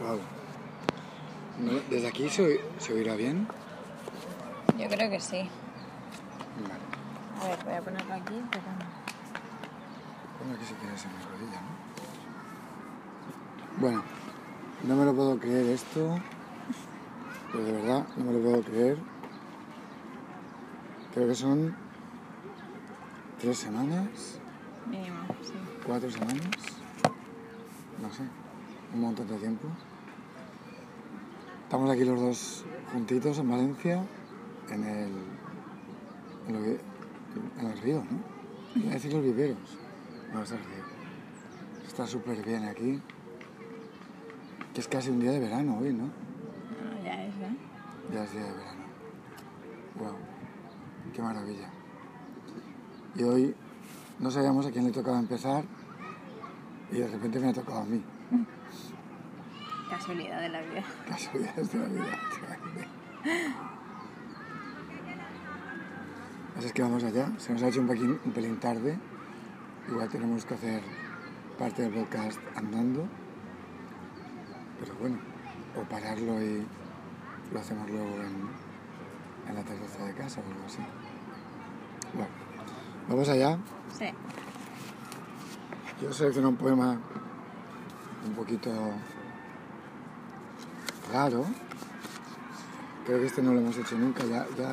Wow. No, ¿Desde aquí se, se oirá bien? Yo creo que sí. Vale. A ver, voy a ponerlo aquí, pero... Ponlo aquí si quieres en mi rodilla, ¿no? Bueno, no me lo puedo creer esto. Pero de verdad, no me lo puedo creer. Creo que son tres semanas, Mínimo, sí. cuatro semanas. No sé, un montón de tiempo. Estamos aquí los dos juntitos en Valencia, en el, en, lo que- en el río, ¿no? Iba a decir los viveros. No, es el río. Está súper bien aquí. Que es casi un día de verano hoy, ¿no? No, ya es, ¿eh? Ya es día de verano. Wow, qué maravilla. Y hoy no sabíamos a quién le tocaba empezar y de repente me ha tocado a mí. Casualidad de la vida. Casualidades de la vida. Así es que vamos allá. Se nos ha hecho un pelín, un pelín tarde. Igual tenemos que hacer parte del podcast andando. Pero bueno, o pararlo y lo hacemos luego en, en la terraza de casa o algo así. Bueno, vamos allá. Sí. Yo seleccioné un poema un poquito raro. Creo que este no lo hemos hecho nunca. Ya, ya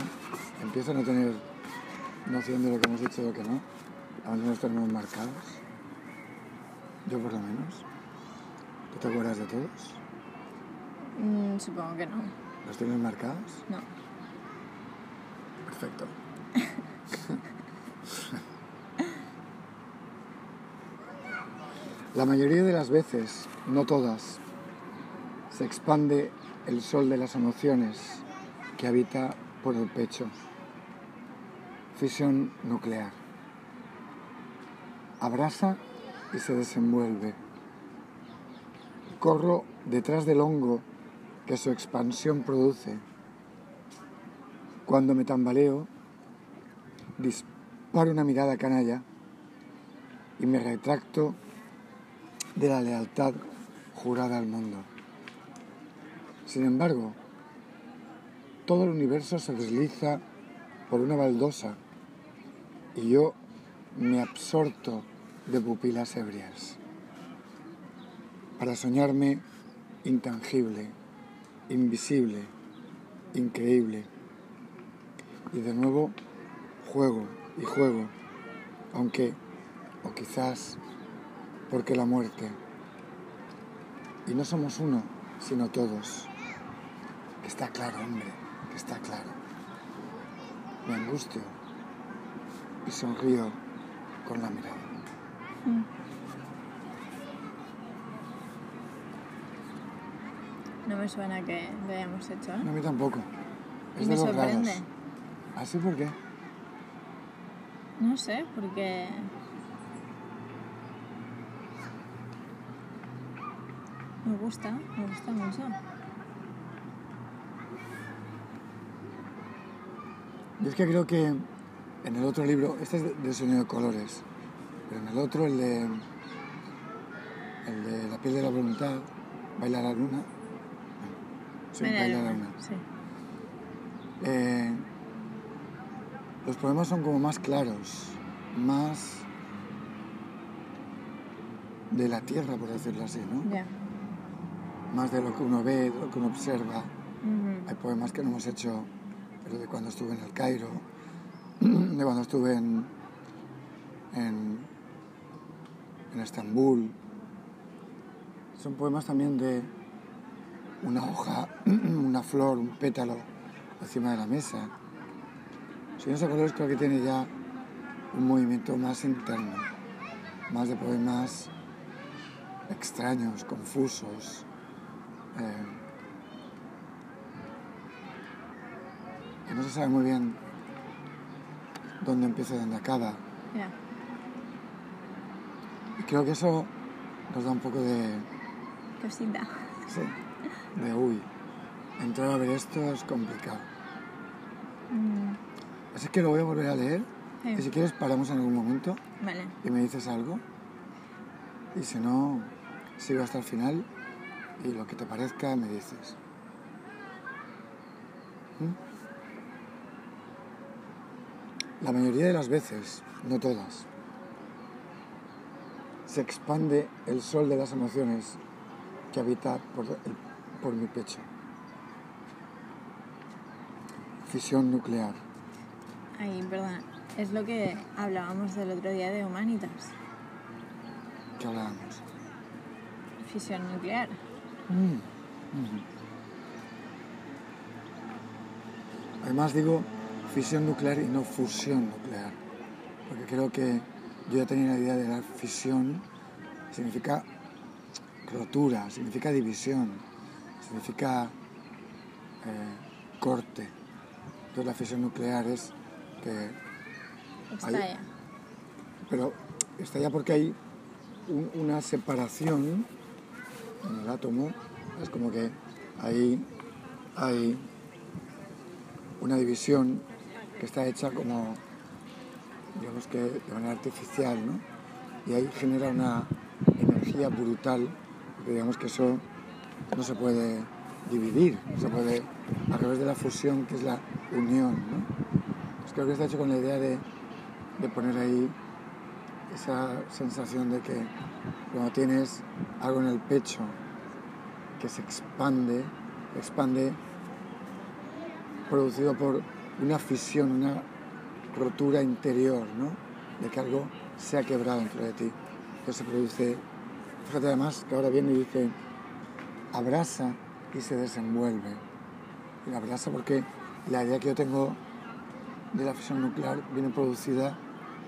empiezo a no tener noción de lo que hemos hecho y lo que no. Aún no los tenemos marcados. Yo por lo menos. ¿Tú te acuerdas de todos? Mm, supongo que no. ¿Los tienes marcados? No. Perfecto. La mayoría de las veces, no todas, se expande el sol de las emociones que habita por el pecho. Fisión nuclear. Abrasa y se desenvuelve. Corro detrás del hongo que su expansión produce. Cuando me tambaleo, disparo una mirada canalla y me retracto de la lealtad jurada al mundo. Sin embargo, todo el universo se desliza por una baldosa y yo me absorto de pupilas ebrias para soñarme intangible, invisible, increíble. Y de nuevo juego y juego, aunque, o quizás, porque la muerte. Y no somos uno, sino todos. Que está claro, hombre, que está claro. Me angustio y sonrío con la mirada. No me suena que lo hayamos hecho, ¿eh? No, a mí tampoco. Y me los sorprende. raros. ¿Así por qué? No sé, porque... Me gusta, me gusta mucho. Yo es que creo que en el otro libro, este es de- del sonido de colores, pero en el otro, el de, el de La piel de la voluntad, Baila la luna. Sí, Baila la luna. Sí. Eh, los poemas son como más claros, más de la tierra, por decirlo así, ¿no? Ya. Más de lo que uno ve, de lo que uno observa. Hay poemas que no hemos hecho, pero de cuando estuve en el Cairo, de cuando estuve en, en, Estambul. Son poemas también de una hoja, una flor, un pétalo encima de la mesa. Señor Colores creo que tiene ya un movimiento más interno, más de poemas extraños, confusos. eh, no se sabe muy bien dónde empieza y dónde acaba. Y creo que eso nos da un poco de, Cosita. sí, de uy, entrar a ver esto es complicado. Mm, Así que lo voy a volver a leer Sí. y si quieres paramos en algún momento Vale. y me dices algo. Y si no, sigo hasta el final y lo que te parezca me dices. ¿Mm? La mayoría de las veces, no todas, se expande el sol de las emociones que habita por, el- por mi pecho. Fisión nuclear. Ay, perdona. Es lo que hablábamos del otro día de Humanitas. que hablábamos. Fisión nuclear. Además digo fisión nuclear y no fusión nuclear, porque creo que yo ya tenía la idea de la fisión, significa rotura, significa división, significa eh, corte. Entonces la fisión nuclear es que Estalla. pero está ya porque hay un- una separación en el átomo, es como que ahí hay una división que está hecha como, digamos que de manera artificial, ¿no? Y ahí genera una energía brutal, porque digamos que eso no se puede dividir, no se puede, a través de la fusión, que es la unión, ¿no? Pues creo que está hecho con la idea de, de poner ahí esa sensación de que cuando tienes algo en el pecho que se expande, expande producido por una fisión, una rotura interior, ¿no? De que algo se ha quebrado dentro de ti. Entonces se produce, fíjate además que ahora viene y dice, abraza y se desenvuelve. Y abraza porque la idea que yo tengo de la fisión nuclear viene producida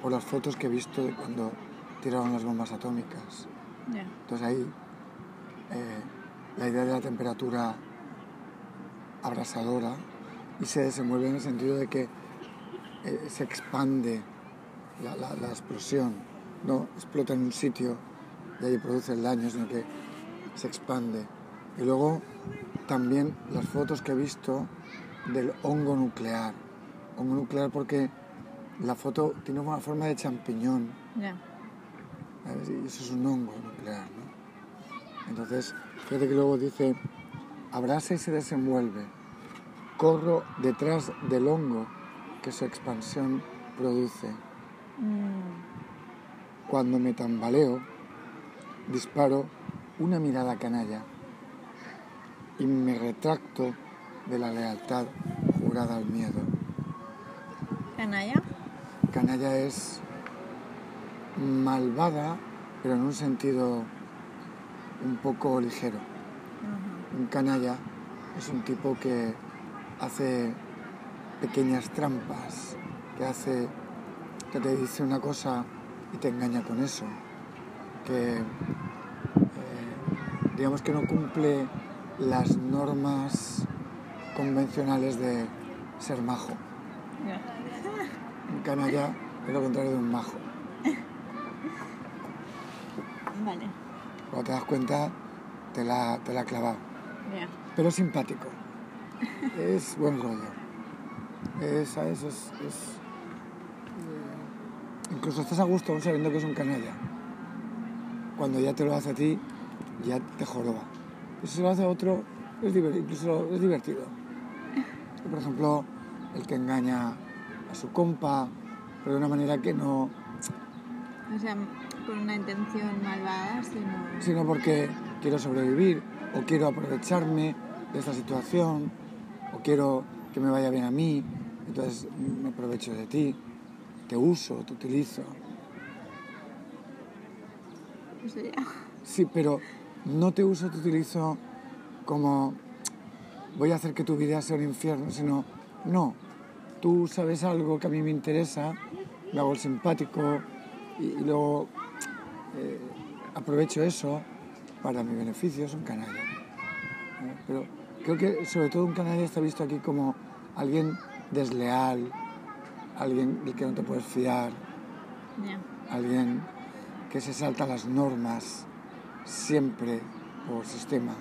por las fotos que he visto de cuando tiraron las bombas atómicas. Ya. Entonces ahí eh, la idea de la temperatura abrasadora y se desenvuelve en el sentido de que eh, se expande la, la- la explosión, no explota en un sitio y ahí produce el daño, sino que se expande. Y luego también las fotos que he visto del hongo nuclear. Hongo nuclear porque la foto tiene una forma de champiñón. Ya. ¿sabes? Y eso es un hongo nuclear, ¿no? Entonces, fíjate que luego dice, abraza y se desenvuelve. Corro detrás del hongo que su expansión produce. Mm, Cuando me tambaleo, disparo una mirada canalla y me retracto de la lealtad jurada al miedo. Canalla. Canalla es malvada, pero en un sentido un poco ligero. Un canalla es un tipo que hace pequeñas trampas, que hace que te dice una cosa y te engaña con eso, que eh, digamos que no cumple las normas convencionales de ser majo. Un canalla es lo contrario de un majo. Vale. Cuando te das cuenta, te la, te la ha clavado. Ya. Pero es simpático. Es buen rollo. Es, ¿sabes? Es, es, eh, incluso estás a gusto aún sabiendo que es un canalla. Cuando ya te lo hace a ti, ya te joroba. Y si se lo hace a otro, es. Incluso es divertido. Por ejemplo, el que engaña a su compa, pero de una manera que no, O sea, con una intención malvada, sino... sino porque quiero sobrevivir o quiero aprovecharme de esta situación o quiero que me vaya bien a mí, entonces me aprovecho de ti, te uso, te utilizo. Sí, pero no te uso, te utilizo como voy a hacer que tu vida sea un infierno, sino no, tú sabes algo que a mí me interesa, me hago el simpático y, y luego eh, aprovecho eso para mi beneficio, es un canalla. ¿eh? Pero creo que sobre todo un canalla está visto aquí como alguien desleal, alguien del que no te puedes fiar, alguien que se salta las normas siempre por sistema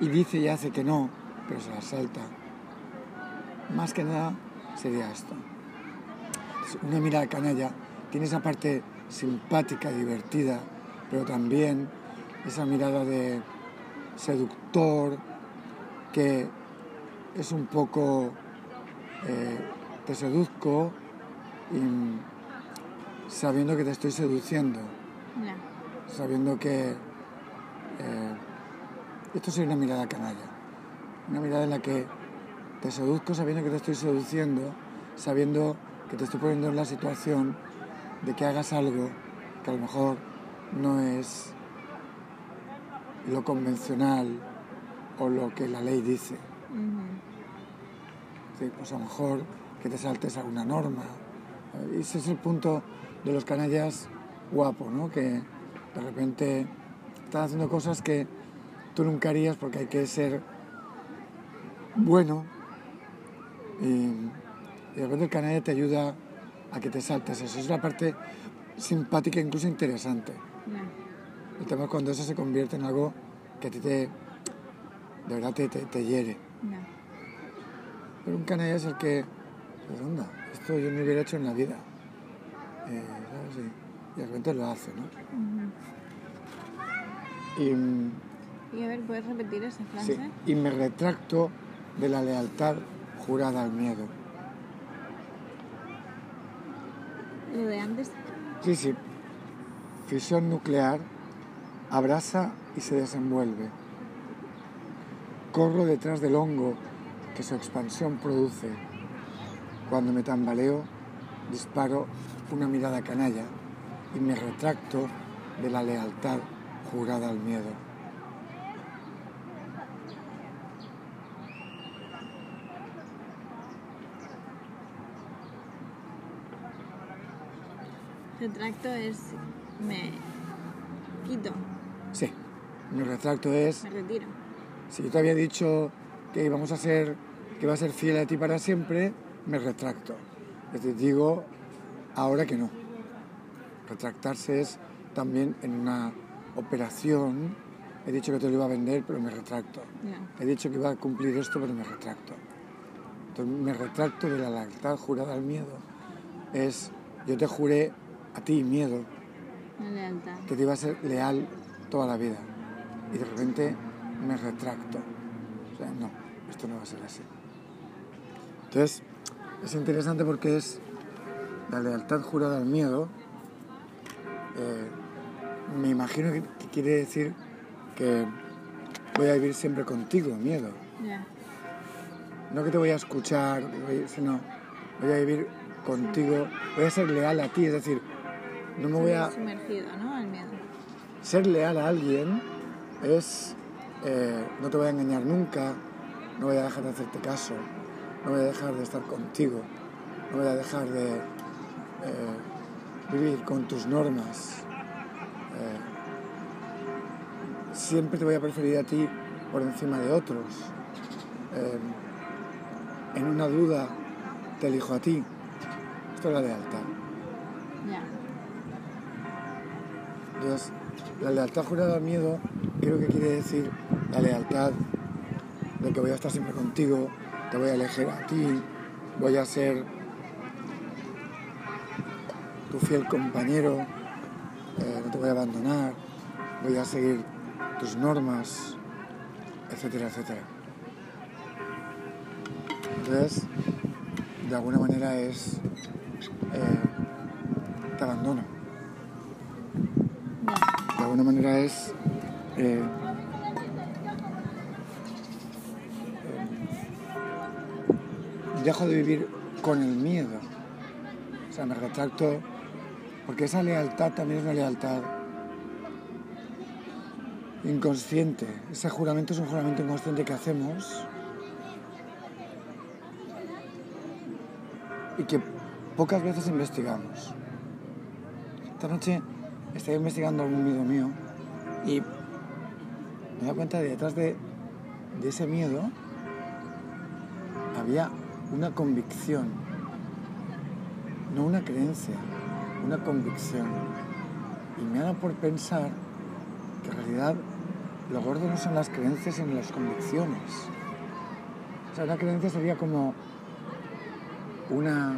y dice y hace que no, pero se las salta. Más que nada sería esto. Una mirada canalla tiene esa parte simpática, divertida, pero también esa mirada de seductor, que es un poco eh, te seduzco y sabiendo que te estoy seduciendo, Ya. sabiendo que eh, esto sería una mirada canalla, una mirada en la que te seduzco sabiendo que te estoy seduciendo, sabiendo que te estoy poniendo en la situación de que hagas algo que a lo mejor no es lo convencional o lo que la ley dice. Ujú. Sí, pues a lo mejor que te saltes alguna norma. Eh, Ese es el punto de los canallas guapos, ¿no? Que de repente están haciendo cosas que tú nunca harías porque hay que ser bueno y, y de repente el canalla te ayuda a que te saltes eso. Es la parte simpática, incluso interesante. Ya. El tema es cuando eso se convierte en algo que a ti te, de verdad te, te, te hiere. Ya. Pero un canalla es el que, pues anda, esto yo no lo hubiera hecho en la vida. Eh, ¿sabes? Y, de repente lo hace, ¿no? Ujú. Y, mm, Y a ver, ¿puedes repetir esa frase? sí, y me retracto de la lealtad jurada al miedo. Lo de antes. Sí, sí. Fisión nuclear abraza y se desenvuelve. Corro detrás del hongo que su expansión produce. Cuando me tambaleo, disparo una mirada canalla y me retracto de la lealtad jurada al miedo. Retracto es. Me quito, Sí, mi retracto es me retiro. Si yo te había dicho que íbamos a ser, que iba a ser fiel a ti para siempre, me retracto. Es decir, digo ahora que no. Retractarse es también en una operación. He dicho que te lo iba a vender, pero me retracto. Ya. He dicho que iba a cumplir esto, pero me retracto. Entonces, me retracto de la lealtad jurada al miedo. Es, yo te juré a ti, miedo, La lealtad. que te iba a ser leal toda la vida. Y de repente me retracto. O sea, no, esto no va a ser así. Entonces, es interesante porque es la lealtad jurada al miedo. eh, me imagino que, que quiere decir que voy a vivir siempre contigo, miedo. Ya. No que te voy a escuchar, sino voy a vivir contigo, voy a ser leal a ti, es decir, no me voy a... Sumergido, ¿no? Al miedo. Ser leal a alguien es eh, no te voy a engañar nunca, no voy a dejar de hacerte caso, no voy a dejar de estar contigo, no voy a dejar de eh, vivir con tus normas. Eh, siempre te voy a preferir a ti por encima de otros. En una duda te elijo a ti. Esto es la lealtad. Entonces, la lealtad jurada al miedo creo que quiere decir la lealtad de que voy a estar siempre contigo, te voy a elegir a ti, voy a ser tu fiel compañero, eh, no te voy a abandonar, voy a seguir tus normas, etcétera, etcétera. Entonces, de alguna manera es, eh, te abandono alguna manera es eh, eh, dejo de vivir con el miedo. O sea me retracto porque esa lealtad también es una lealtad inconsciente. Ese juramento es un juramento inconsciente que hacemos y que pocas veces investigamos. Esta noche estaba investigando algún miedo mío y me da cuenta de detrás de, ese miedo había una convicción, no una creencia, una convicción. Y me dado por pensar que en realidad lo gordo no son las creencias sino las convicciones. O sea, una creencia sería como una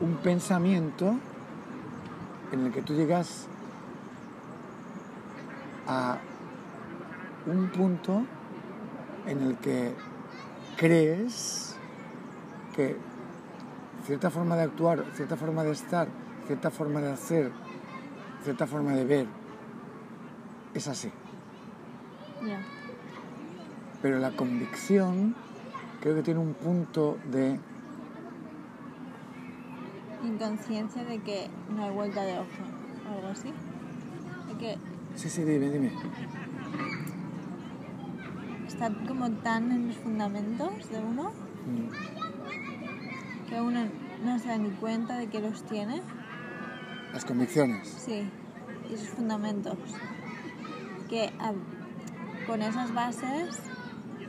un pensamiento en el que tú llegas a un punto en el que crees que cierta forma de actuar, cierta forma de estar, cierta forma de hacer, cierta forma de ver, es así. Pero la convicción creo que tiene un punto de Inconsciencia de que no hay vuelta de hoja o algo así. De que Sí, sí, dime, dime. está como tan en los fundamentos de uno Mm, que uno no se da ni cuenta de que los tiene. Las convicciones. Sí, y esos fundamentos. Que con esas bases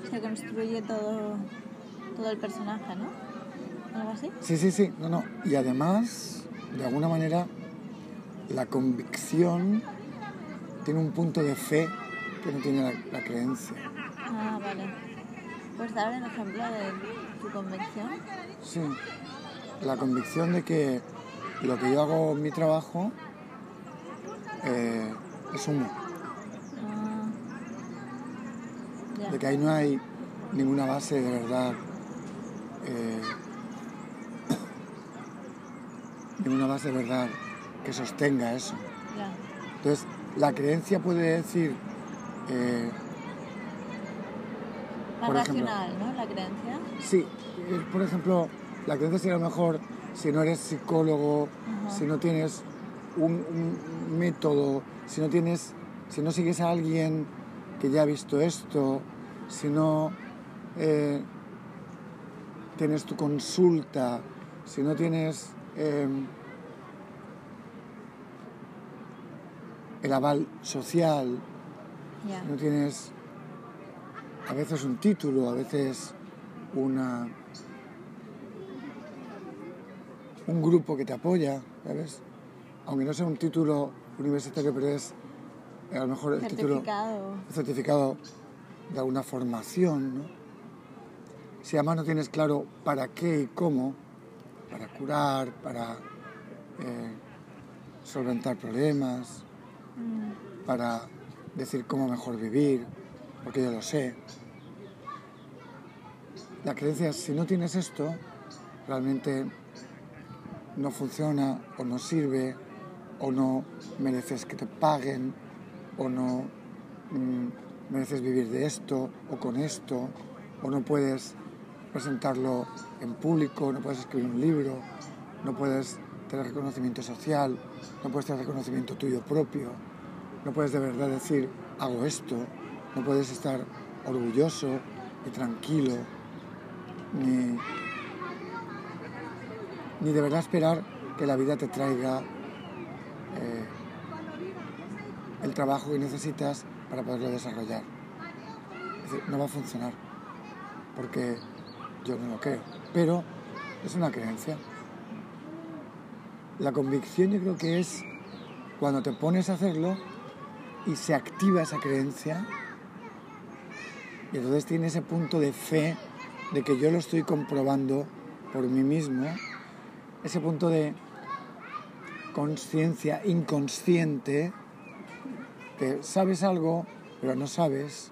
se construye todo, todo el personaje, ¿no? Algo así. Sí, sí, sí, no, no. Y además, de alguna manera, la convicción tiene un punto de fe que no tiene la, la creencia. Ah, vale. ¿Puedes dar el ejemplo de tu convicción? Sí, la convicción de que lo que yo hago en mi trabajo eh, es humo, Ah, de que ahí no hay ninguna base de verdad, eh, ninguna base de verdad que sostenga eso. Entonces, la creencia puede decir, eh, Más Por ejemplo. racional, ¿no? La creencia. sí, eh, por ejemplo, la creencia sería a lo mejor si no eres psicólogo, si no tienes un, un método, si no tienes, si no sigues a alguien que ya ha visto esto, si no eh, tienes tu consulta, si no tienes eh, el aval social, no tienes a veces un título, a veces una un grupo que te apoya, ¿sabes? Aunque no sea un título universitario, pero es a lo mejor el título certificado de alguna formación, ¿no? Si además no tienes claro para qué y cómo, para curar, para eh, solventar problemas, Mm, para decir cómo mejor vivir, porque yo lo sé. La creencia es, si no tienes esto, realmente no funciona o no sirve o no mereces que te paguen o no mm, mereces vivir de esto o con esto o no puedes presentarlo en público, no puedes escribir un libro, no puedes tener reconocimiento social, no puedes tener reconocimiento tuyo propio, no puedes de verdad decir hago esto, no puedes estar orgulloso y tranquilo, ni, ni de verdad esperar que la vida te traiga eh, el trabajo que necesitas para poderlo desarrollar. No va a funcionar, porque yo no lo creo, pero es una creencia. La convicción yo creo que es cuando te pones a hacerlo y se activa esa creencia y entonces tiene ese punto de fe de que yo lo estoy comprobando por mí mismo, ese punto de conciencia inconsciente, que sabes algo pero no sabes,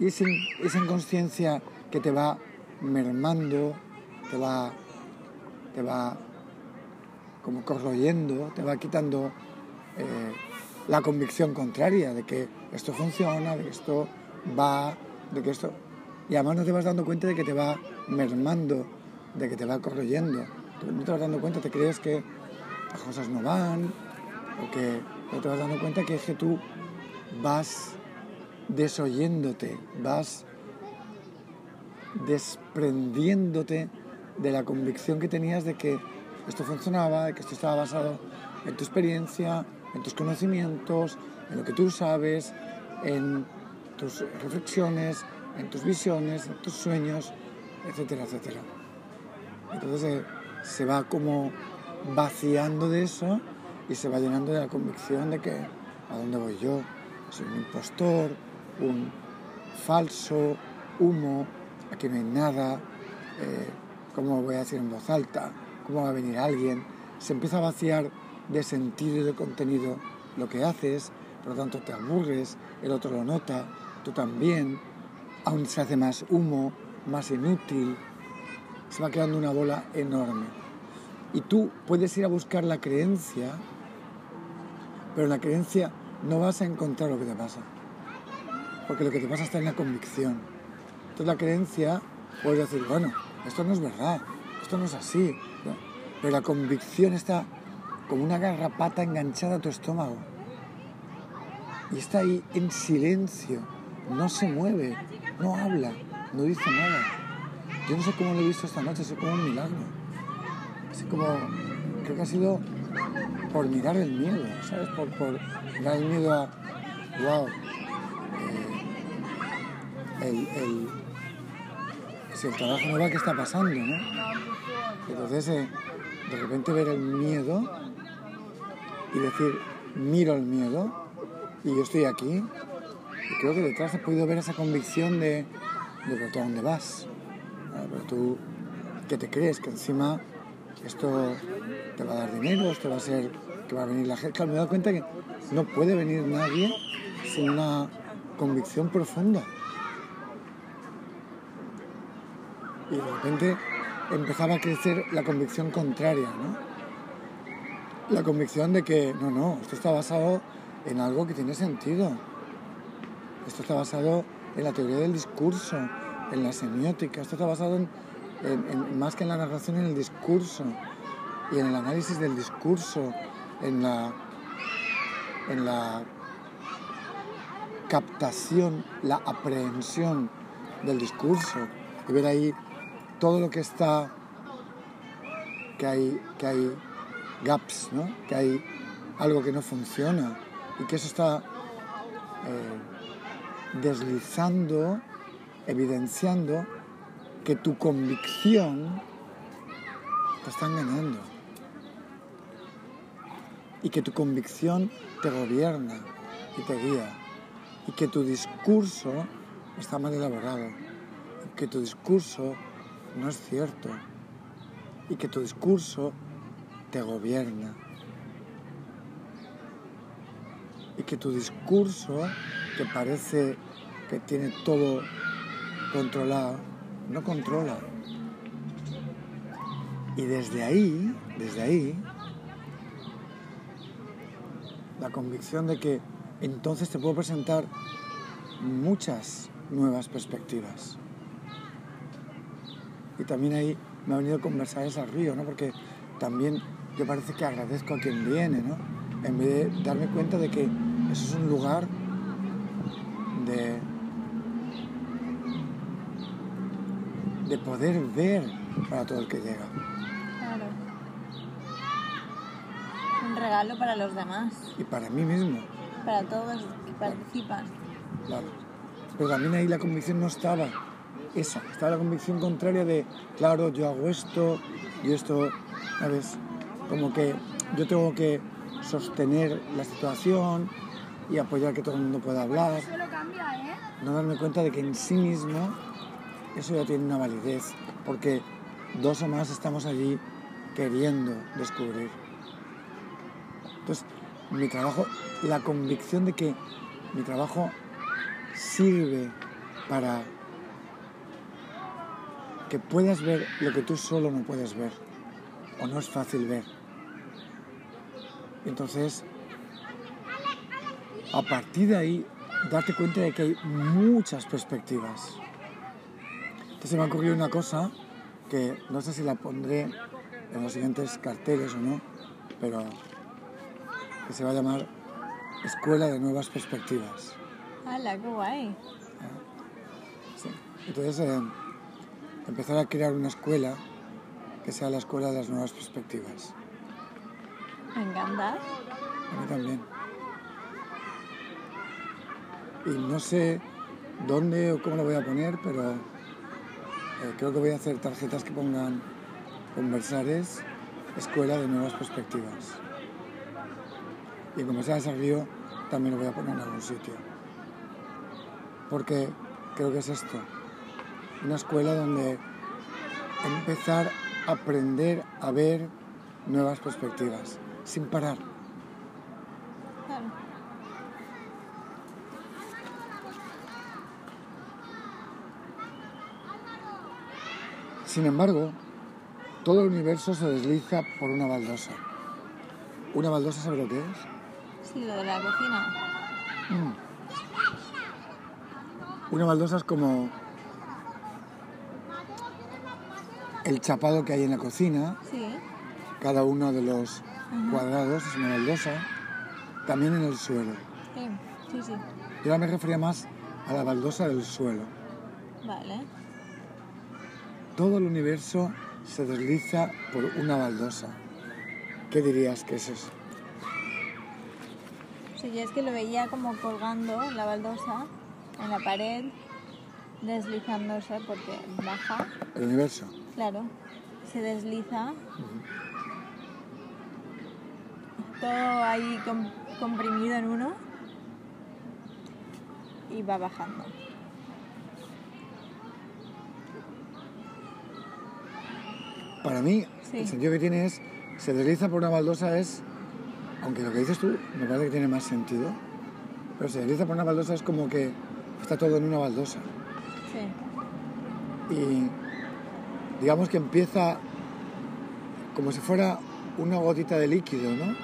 y ese- esa inconsciencia que te va mermando, te va, te va como corroyendo, te va quitando eh, la convicción contraria de que esto funciona, de que esto va, de que esto... Y además no te vas dando cuenta de que te va mermando, de que te va corroyendo. No te vas dando cuenta, te crees que las cosas no van, o que no te vas dando cuenta que es que tú vas desoyéndote, vas desprendiéndote de la convicción que tenías de que esto funcionaba, de que esto estaba basado en tu experiencia, en tus conocimientos, en lo que tú sabes, en tus reflexiones, en tus visiones, en tus sueños, etcétera, etcétera. Entonces eh, se va como vaciando de eso y se va llenando de la convicción de que a dónde voy yo, soy un impostor, un falso, humo, aquí no hay nada, eh, cómo voy a decir en voz alta, cómo va a venir alguien. Se empieza a vaciar de sentido y de contenido lo que haces, por lo tanto te aburres, el otro lo nota, tú también, aún se hace más humo, más inútil, se va quedando una bola enorme. Y tú puedes ir a buscar la creencia, pero en la creencia no vas a encontrar lo que te pasa, porque lo que te pasa está en la convicción. Entonces la creencia, puedes decir, bueno, esto no es verdad, esto no es así, pero la convicción está como una garrapata enganchada a tu estómago. Y está ahí en silencio, no se mueve, no habla, no dice nada. Yo no sé cómo lo he visto esta noche, es como un milagro. Así como, creo que ha sido por mirar el miedo, ¿sabes? Por, por mirar el miedo a, wow, eh, el, el, si el trabajo no va, ¿qué está pasando, no? Entonces, eh, de repente ver el miedo y decir, miro el miedo y yo estoy aquí. Y creo que detrás he podido ver esa convicción de, de ¿tú a dónde vas? Ah, pero tú, ¿qué te crees? Que encima esto te va a dar dinero, esto va a ser que va a venir la gente. Claro, me he dado cuenta que no puede venir nadie sin una convicción profunda. Y de repente empezaba a crecer la convicción contraria, ¿no? La convicción de que no, no, esto está basado en algo que tiene sentido. Esto está basado en la teoría del discurso, en la semiótica, esto está basado en, más que en la narración, en el discurso y en el análisis del discurso, en la, en la captación, la aprehensión del discurso y ver ahí todo lo que está, que hay, que hay gaps, ¿no? que hay algo que no funciona y que eso está eh, deslizando, evidenciando que tu convicción te está engañando y que tu convicción te gobierna y te guía y que tu discurso está mal elaborado que tu discurso no es cierto y que tu discurso te gobierna y que tu discurso, que parece que tiene todo controlado, no controla. Y desde ahí, desde ahí, la convicción de que entonces te puedo presentar muchas nuevas perspectivas. Y también ahí me ha venido conversar ese río, ¿no? Porque también yo parece que agradezco a quien viene, ¿no? En vez de darme cuenta de que eso es un lugar de, de poder ver para todo el que llega. Claro. Un regalo para los demás. Y para mí mismo. Para todos que participan. Claro. Pero también ahí la convicción no estaba esa, estaba la convicción contraria de, claro, yo hago esto y esto, ¿sabes? Como que yo tengo que sostener la situación y apoyar que todo el mundo pueda hablar. No darme cuenta de que en sí mismo eso ya tiene una validez, porque dos o más estamos allí queriendo descubrir. Entonces, mi trabajo, la convicción de que mi trabajo sirve para que puedas ver lo que tú solo no puedes ver o no es fácil ver. Entonces, a partir de ahí, darte cuenta de que hay muchas perspectivas. Entonces me ha ocurrido una cosa que no sé si la pondré en los siguientes carteles o no, pero que se va a llamar Escuela de Nuevas Perspectivas. ¡Hala, qué guay! Sí. Entonces, eh, empezar a crear una escuela que sea la escuela de las nuevas perspectivas. Me encanta. A mí también. Y no sé dónde o cómo lo voy a poner, pero eh, creo que voy a hacer tarjetas que pongan conversares, escuela de nuevas perspectivas. Y como sea ese río, también lo voy a poner en algún sitio. Porque creo que es esto, una escuela donde empezar a aprender a ver nuevas perspectivas, sin parar. Sin embargo, todo el universo se desliza por una baldosa. ¿Una baldosa sabe lo que es? Sí, lo de la cocina. Mm. Una baldosa es como el chapado que hay en la cocina, Sí. cada uno de los cuadrados es una baldosa, también en el suelo. Sí, sí, sí. Yo ahora me refería más a la baldosa del suelo. Vale. Todo el universo se desliza por una baldosa. ¿Qué dirías que es eso? Sí, yo es que lo veía como colgando la baldosa en la pared, deslizándose porque baja. El universo. Claro, se desliza. Todo ahí com- comprimido en uno y va bajando. Para mí, Sí. el sentido que tiene es, se desliza por una baldosa es, aunque lo que dices tú me parece que tiene más sentido, pero se desliza por una baldosa es como que está todo en una baldosa. Sí, Y digamos que empieza como si fuera una gotita de líquido, ¿no?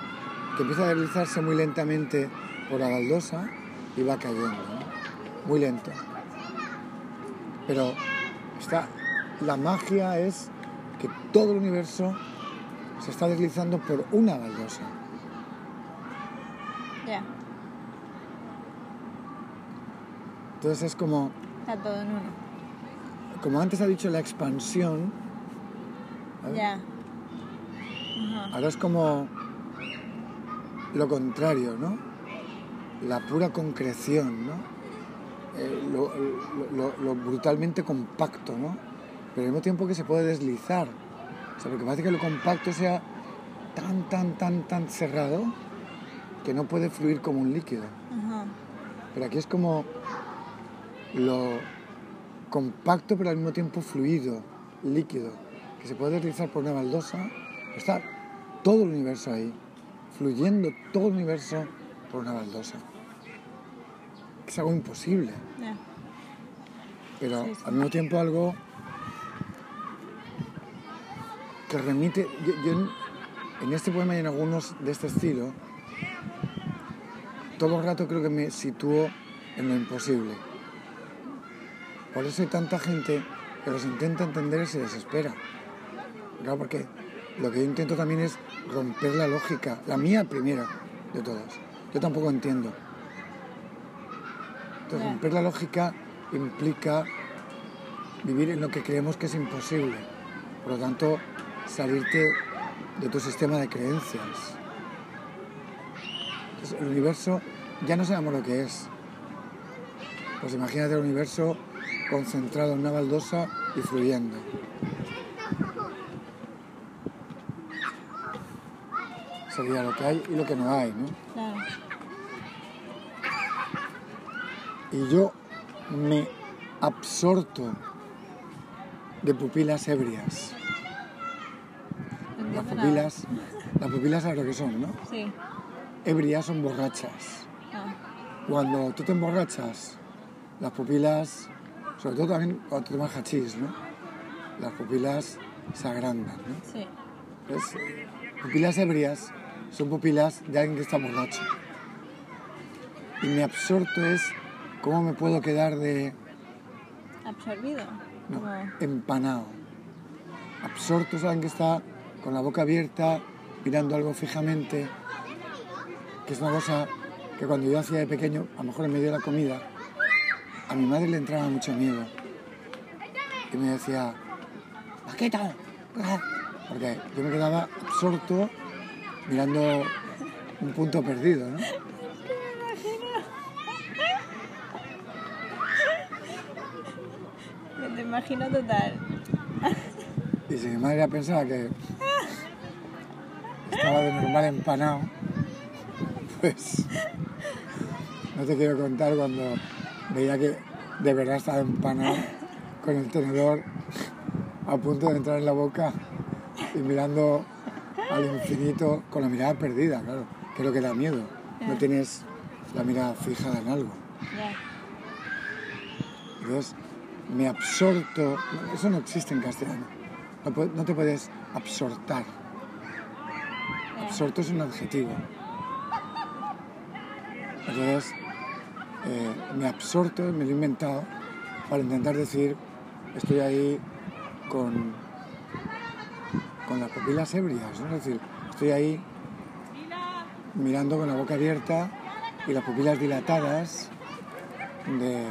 Que empieza a deslizarse muy lentamente por la baldosa y va cayendo, ¿no? Muy lento. Pero está, la magia es que todo el universo se está deslizando por una baldosa. ya, Entonces es como, está todo en uno. Como antes ha dicho la expansión. Ya. Ahora es como lo contrario, ¿no? La pura concreción, ¿no? Eh, lo, lo- lo- lo brutalmente compacto, ¿no? Pero al mismo tiempo que se puede deslizar. O sea, porque parece que lo compacto sea tan, tan, tan, tan cerrado que no puede fluir como un líquido. Pero aquí es como lo compacto pero al mismo tiempo fluido, líquido, que se puede deslizar por una baldosa. Está todo el universo ahí, fluyendo todo el universo por una baldosa. Es algo imposible, pero Sí, sí. al mismo tiempo algo que remite... Yo, yo en, en este poema y en algunos de este estilo, todo el rato creo que me sitúo en lo imposible. Por eso hay tanta gente que los intenta entender y se desespera. Claro, porque lo que yo intento también es romper la lógica, la mía primera de todas. Yo tampoco entiendo. Entonces, romper la lógica implica vivir en lo que creemos que es imposible. Por lo tanto, salirte de tu sistema de creencias. Entonces, el universo ya no sabemos lo que es. Pues imagínate el universo concentrado en una baldosa y fluyendo. Sería lo que hay y lo que no hay, ¿no? Claro. Y yo me absorto de pupilas ebrias. Las pupilas, las pupilas sabes lo que son, ¿no? Sí. Ebrias son borrachas. Ah, Cuando tú te emborrachas, las pupilas, sobre todo también cuando tomas hachís, ¿no? Las pupilas se agrandan, ¿no? sí. ¿Ves? Pupilas ebrias son pupilas de alguien que está borracho. Y mi absorto es cómo me puedo quedar de Absorbido. no, Como- empanado. Absorto es alguien que está con la boca abierta, mirando algo fijamente, que es una cosa que cuando yo hacía de pequeño, a lo mejor en medio de la comida, a mi madre le entraba mucho miedo. Y me decía, Paquita, ah", porque yo me quedaba absorto mirando un punto perdido, ¿no? Me te imagino total. Y si mi madre ya pensaba que estaba de normal empanado, pues no te quiero contar cuando veía que de verdad estaba empanado con el tenedor a punto de entrar en la boca y mirando al infinito con la mirada perdida, claro, que es lo que da miedo. No tienes la mirada fijada en algo. Entonces, me absorto, eso no existe en castellano, no, no te puedes absortar. Absorto es un adjetivo. Entonces, eh, me absorto, me lo he inventado para intentar decir, estoy ahí con, con las pupilas ebrias, es decir, estoy ahí mirando con la boca abierta y las pupilas dilatadas de-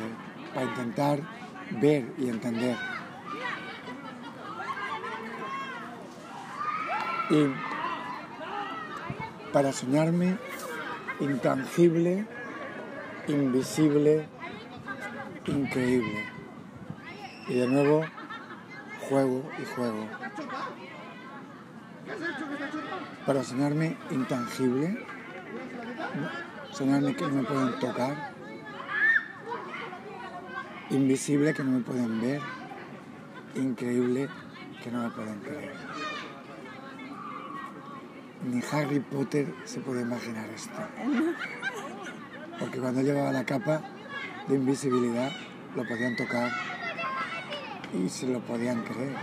para intentar ver y entender. Y para soñarme intangible, invisible, increíble. Y de nuevo, juego y juego. Para soñarme intangible, soñarme que no me pueden tocar, invisible que no me pueden ver, increíble que no me pueden creer. Ni Harry Potter se puede imaginar esto. Porque cuando llevaba la capa de invisibilidad lo podían tocar y se lo podían creer.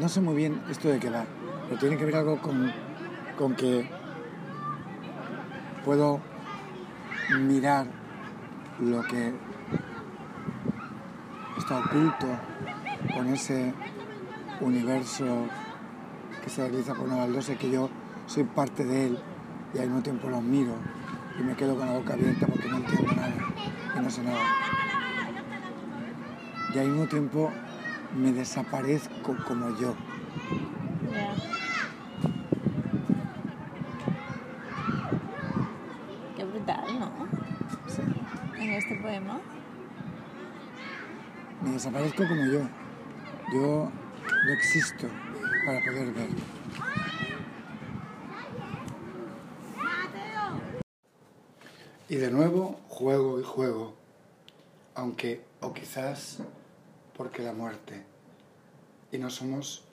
No sé muy bien esto de qué va, pero tiene que ver algo con, con que puedo mirar lo que está oculto con ese universo que se realiza por una baldosa que yo soy parte de él y al mismo tiempo lo miro y me quedo con la boca abierta porque no entiendo nada y no sé nada. Y al mismo tiempo me desaparezco como yo. Qué brutal, ¿no? Sí. En este poema. Me desaparezco como yo. Yo no existo para poder ver. Y de nuevo juego y juego, aunque o quizás porque la muerte, y no somos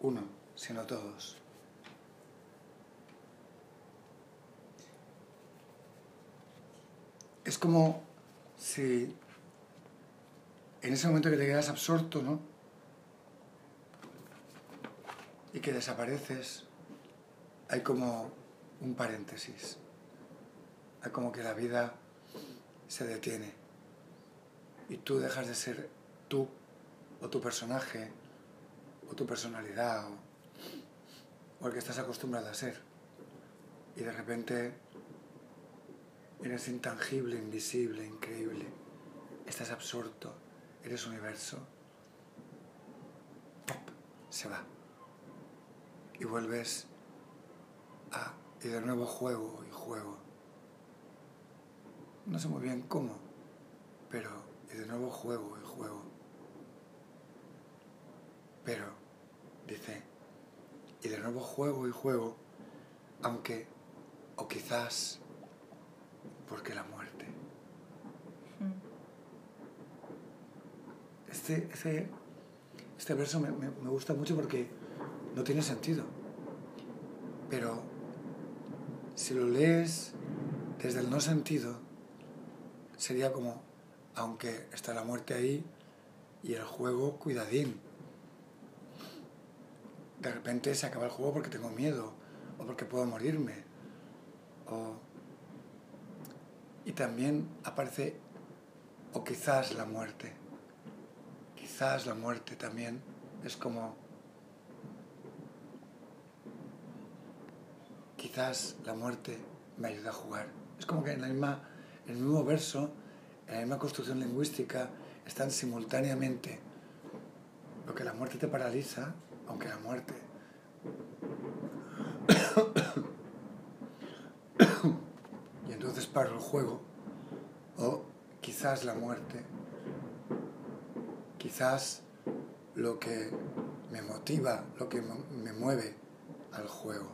uno, sino todos. Es como si en ese momento que te quedas absorto, ¿no? Y que desapareces, hay como un paréntesis. Hay como que la vida se detiene. Y tú dejas de ser tú, o tu personaje, o tu personalidad, o, o el que estás acostumbrado a ser. Y de repente eres intangible, invisible, increíble. Estás absorto, eres universo. ¡Pop! Se va. Y vuelves a... Y de nuevo juego y juego. No sé muy bien cómo, pero... Y de nuevo juego y juego. Pero, dice, y de nuevo juego y juego, aunque, o quizás, porque la muerte. Este, este, este verso me, me- me gusta mucho porque no tiene sentido. Pero si lo lees desde el no sentido, sería como, aunque está la muerte ahí y el juego, cuidadín. De repente se acaba el juego porque tengo miedo o porque puedo morirme. O... Y también aparece, o quizás la muerte. Quizás la muerte también es como... Quizás la muerte me ayuda a jugar. Es como que en, la misma, en el mismo verso, en la misma construcción lingüística, están simultáneamente lo que la muerte te paraliza, aunque la muerte y entonces paro el juego, o quizás la muerte, quizás lo que me motiva, lo que me- mueve al juego.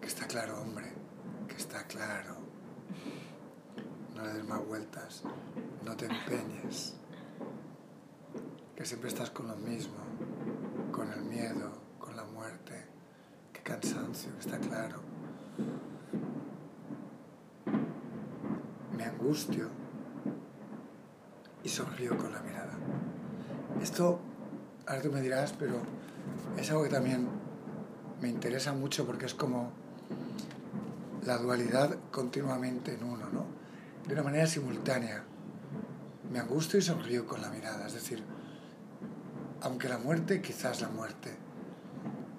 Que está claro, hombre, que está claro. No le des más vueltas, no te empeñes. Que siempre estás con lo mismo, con el miedo, con la muerte. Qué cansancio, que está claro. Me angustio sonrío con la mirada. Esto, ahora tú me dirás, pero es algo que también me interesa mucho porque es como la dualidad continuamente en uno, ¿no? De una manera simultánea. Me angustio y sonrío con la mirada, es decir, aunque la muerte, quizás la muerte,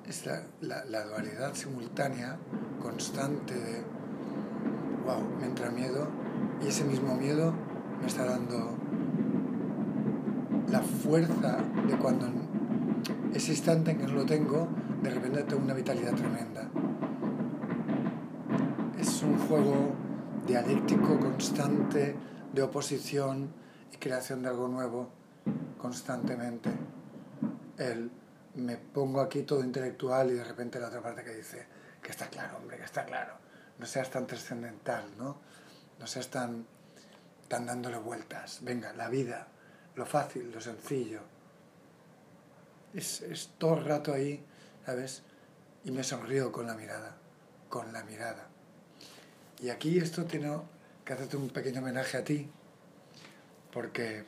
es la, la dualidad simultánea, constante de, wow, me entra miedo y ese mismo miedo me está dando la fuerza de cuando en ese instante en que no lo tengo, de repente tengo una vitalidad tremenda. Juego dialéctico constante de oposición y creación de algo nuevo constantemente. El me pongo aquí todo intelectual y de repente la otra parte que dice que está claro, hombre, que está claro. No seas tan trascendental, ¿no? No seas tan, tan dándole vueltas. Venga, la vida, lo fácil, lo sencillo. Es, es todo el rato ahí, ¿sabes? Y me sonrío con la mirada, con la mirada. Y aquí esto tiene que hacerte un pequeño homenaje a ti, porque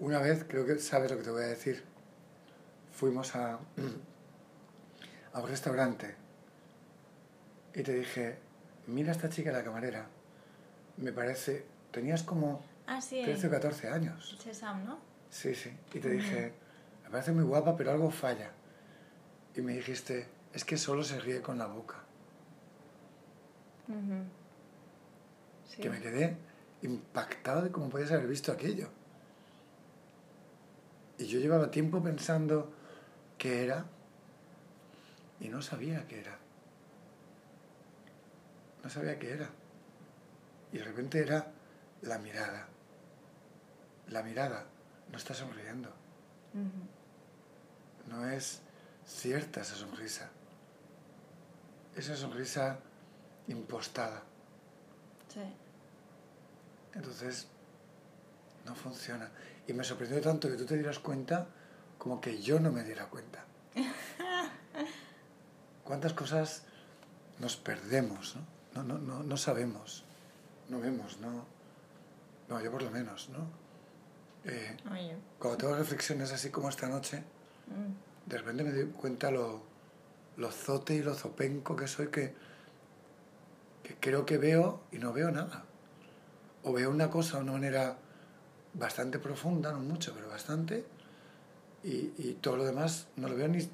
una vez, creo que sabes lo que te voy a decir, fuimos a, a un restaurante y te dije, mira a esta chica la camarera, me parece, tenías como Ah, sí. 13 o 14 años. Chesam, ¿no? Sí, sí. Y te dije, me parece muy guapa, pero algo falla. Y me dijiste, es que solo se ríe con la boca. Sí. Que me quedé impactado de cómo podías haber visto aquello. Y yo llevaba tiempo pensando qué era y no sabía qué era. No sabía qué era. Y de repente era la mirada. La mirada no está sonriendo. No es cierta esa sonrisa. Esa sonrisa impostada. Sí. Entonces, no funciona. Y me sorprendió tanto que tú te dieras cuenta como que yo no me diera cuenta. ¿Cuántas cosas nos perdemos? ¿no? No, no, no, no sabemos, no vemos, no, no, yo por lo menos, ¿no? Eh, cuando tengo reflexiones así como esta noche, Mm. de repente me doy cuenta lo, lo zote y lo zopenco que soy que, creo que veo y no veo nada. O veo una cosa de una manera bastante profunda, no mucho, pero bastante, y, y todo lo demás no lo veo ni,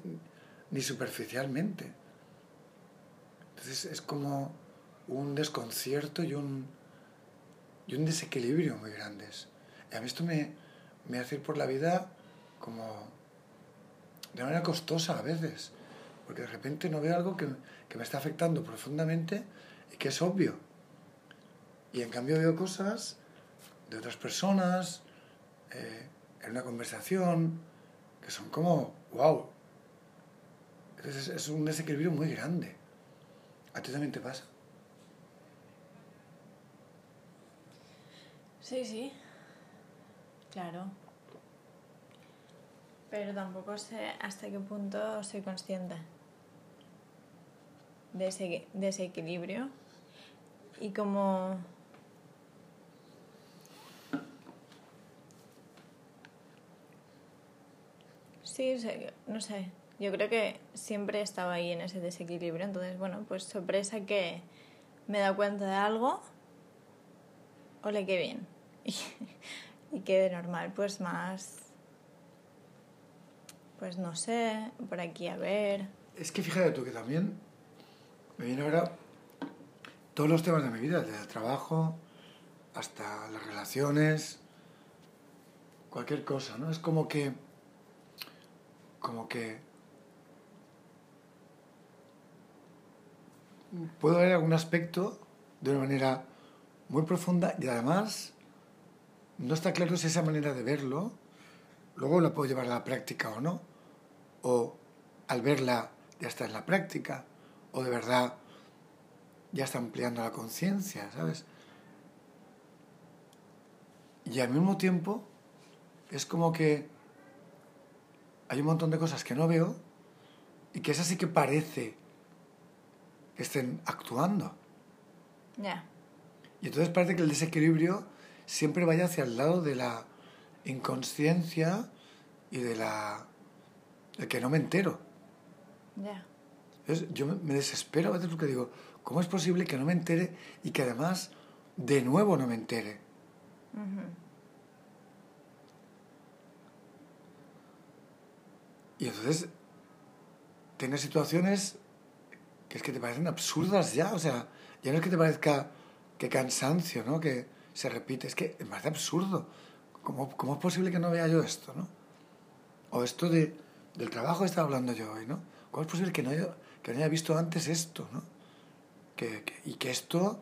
ni superficialmente. Entonces es como un desconcierto y un, y un desequilibrio muy grandes. Y a mí esto me, me hace ir por la vida como de manera costosa a veces, porque de repente no veo algo que, que me está afectando profundamente que es obvio. Y en cambio veo cosas de otras personas, eh, en una conversación, que son como, wow. Entonces es, un desequilibrio muy grande. ¿A ti también te pasa? Sí, sí. Claro. Pero tampoco sé hasta qué punto soy consciente de ese, de ese equilibrio. Y como... Sí, no sé. Yo creo que siempre estaba ahí en ese desequilibrio. Entonces, bueno, pues sorpresa que me he dado cuenta de algo. Ole, qué bien. Y, y normal, pues más. Pues no sé, por aquí a ver. Es que fíjate tú que también me viene ahora todos los temas de mi vida, desde el trabajo hasta las relaciones, cualquier cosa, ¿no? Es como que, como que puedo ver algún aspecto de una manera muy profunda y además no está claro si esa manera de verlo luego la puedo llevar a la práctica o no, o al verla ya está en la práctica, o de verdad ya está ampliando la conciencia, ¿sabes? Y al mismo tiempo es como que hay un montón de cosas que no veo y que esas sí que parece que estén actuando. Ya. Y entonces parece que el desequilibrio siempre vaya hacia el lado de la inconsciencia y de la de que no me entero. Ya. Entonces, yo me desespero a veces porque digo, ¿cómo es posible que no me entere y que además de nuevo no me entere? Y entonces tienes situaciones que es que te parecen absurdas ya, o sea, ya no es que te parezca que cansancio, ¿no? Que se repite, es que me parece absurdo. ¿Cómo, cómo es posible que no vea yo esto, no? O esto de, del trabajo que estaba hablando yo hoy, ¿no? ¿Cómo es posible que no haya, que no haya visto antes esto, ¿no? Que, que- y que esto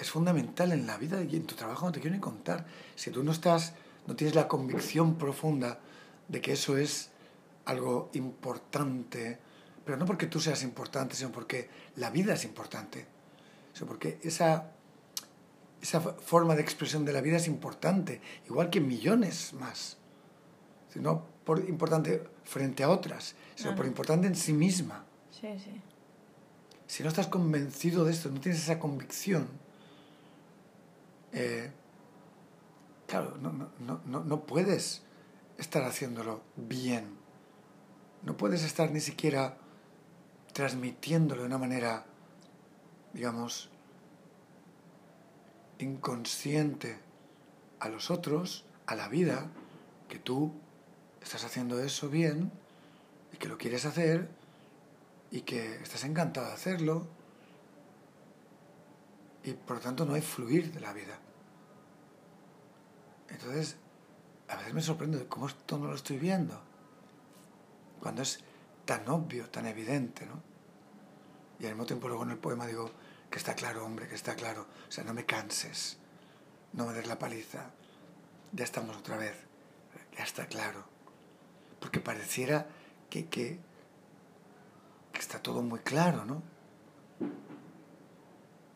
es fundamental en la vida y en tu trabajo no te quiero ni contar. Si tú no estás, no tienes la convicción profunda de que eso es algo importante, pero no porque tú seas importante, sino porque la vida es importante, sino porque esa, esa forma de expresión de la vida es importante, igual que millones más. No por importante frente a otras, sino Ah, por no. importante en sí misma. Sí, sí. Si no estás convencido de esto, no tienes esa convicción, eh, claro, no, no, no, no, no puedes estar haciéndolo bien. No puedes estar ni siquiera transmitiéndolo de una manera, digamos, inconsciente a los otros, a la vida, que tú estás haciendo eso bien y que lo quieres hacer y que estás encantado de hacerlo y por lo tanto no hay fluir de la vida. Entonces, a veces me sorprende de cómo esto no lo estoy viendo, cuando es tan obvio, tan evidente, ¿no? Y al mismo tiempo luego en el poema digo que está claro, hombre, que está claro. O sea, no me canses, no me des la paliza, ya estamos otra vez, ya está claro. Porque pareciera que, que, que está todo muy claro, ¿no?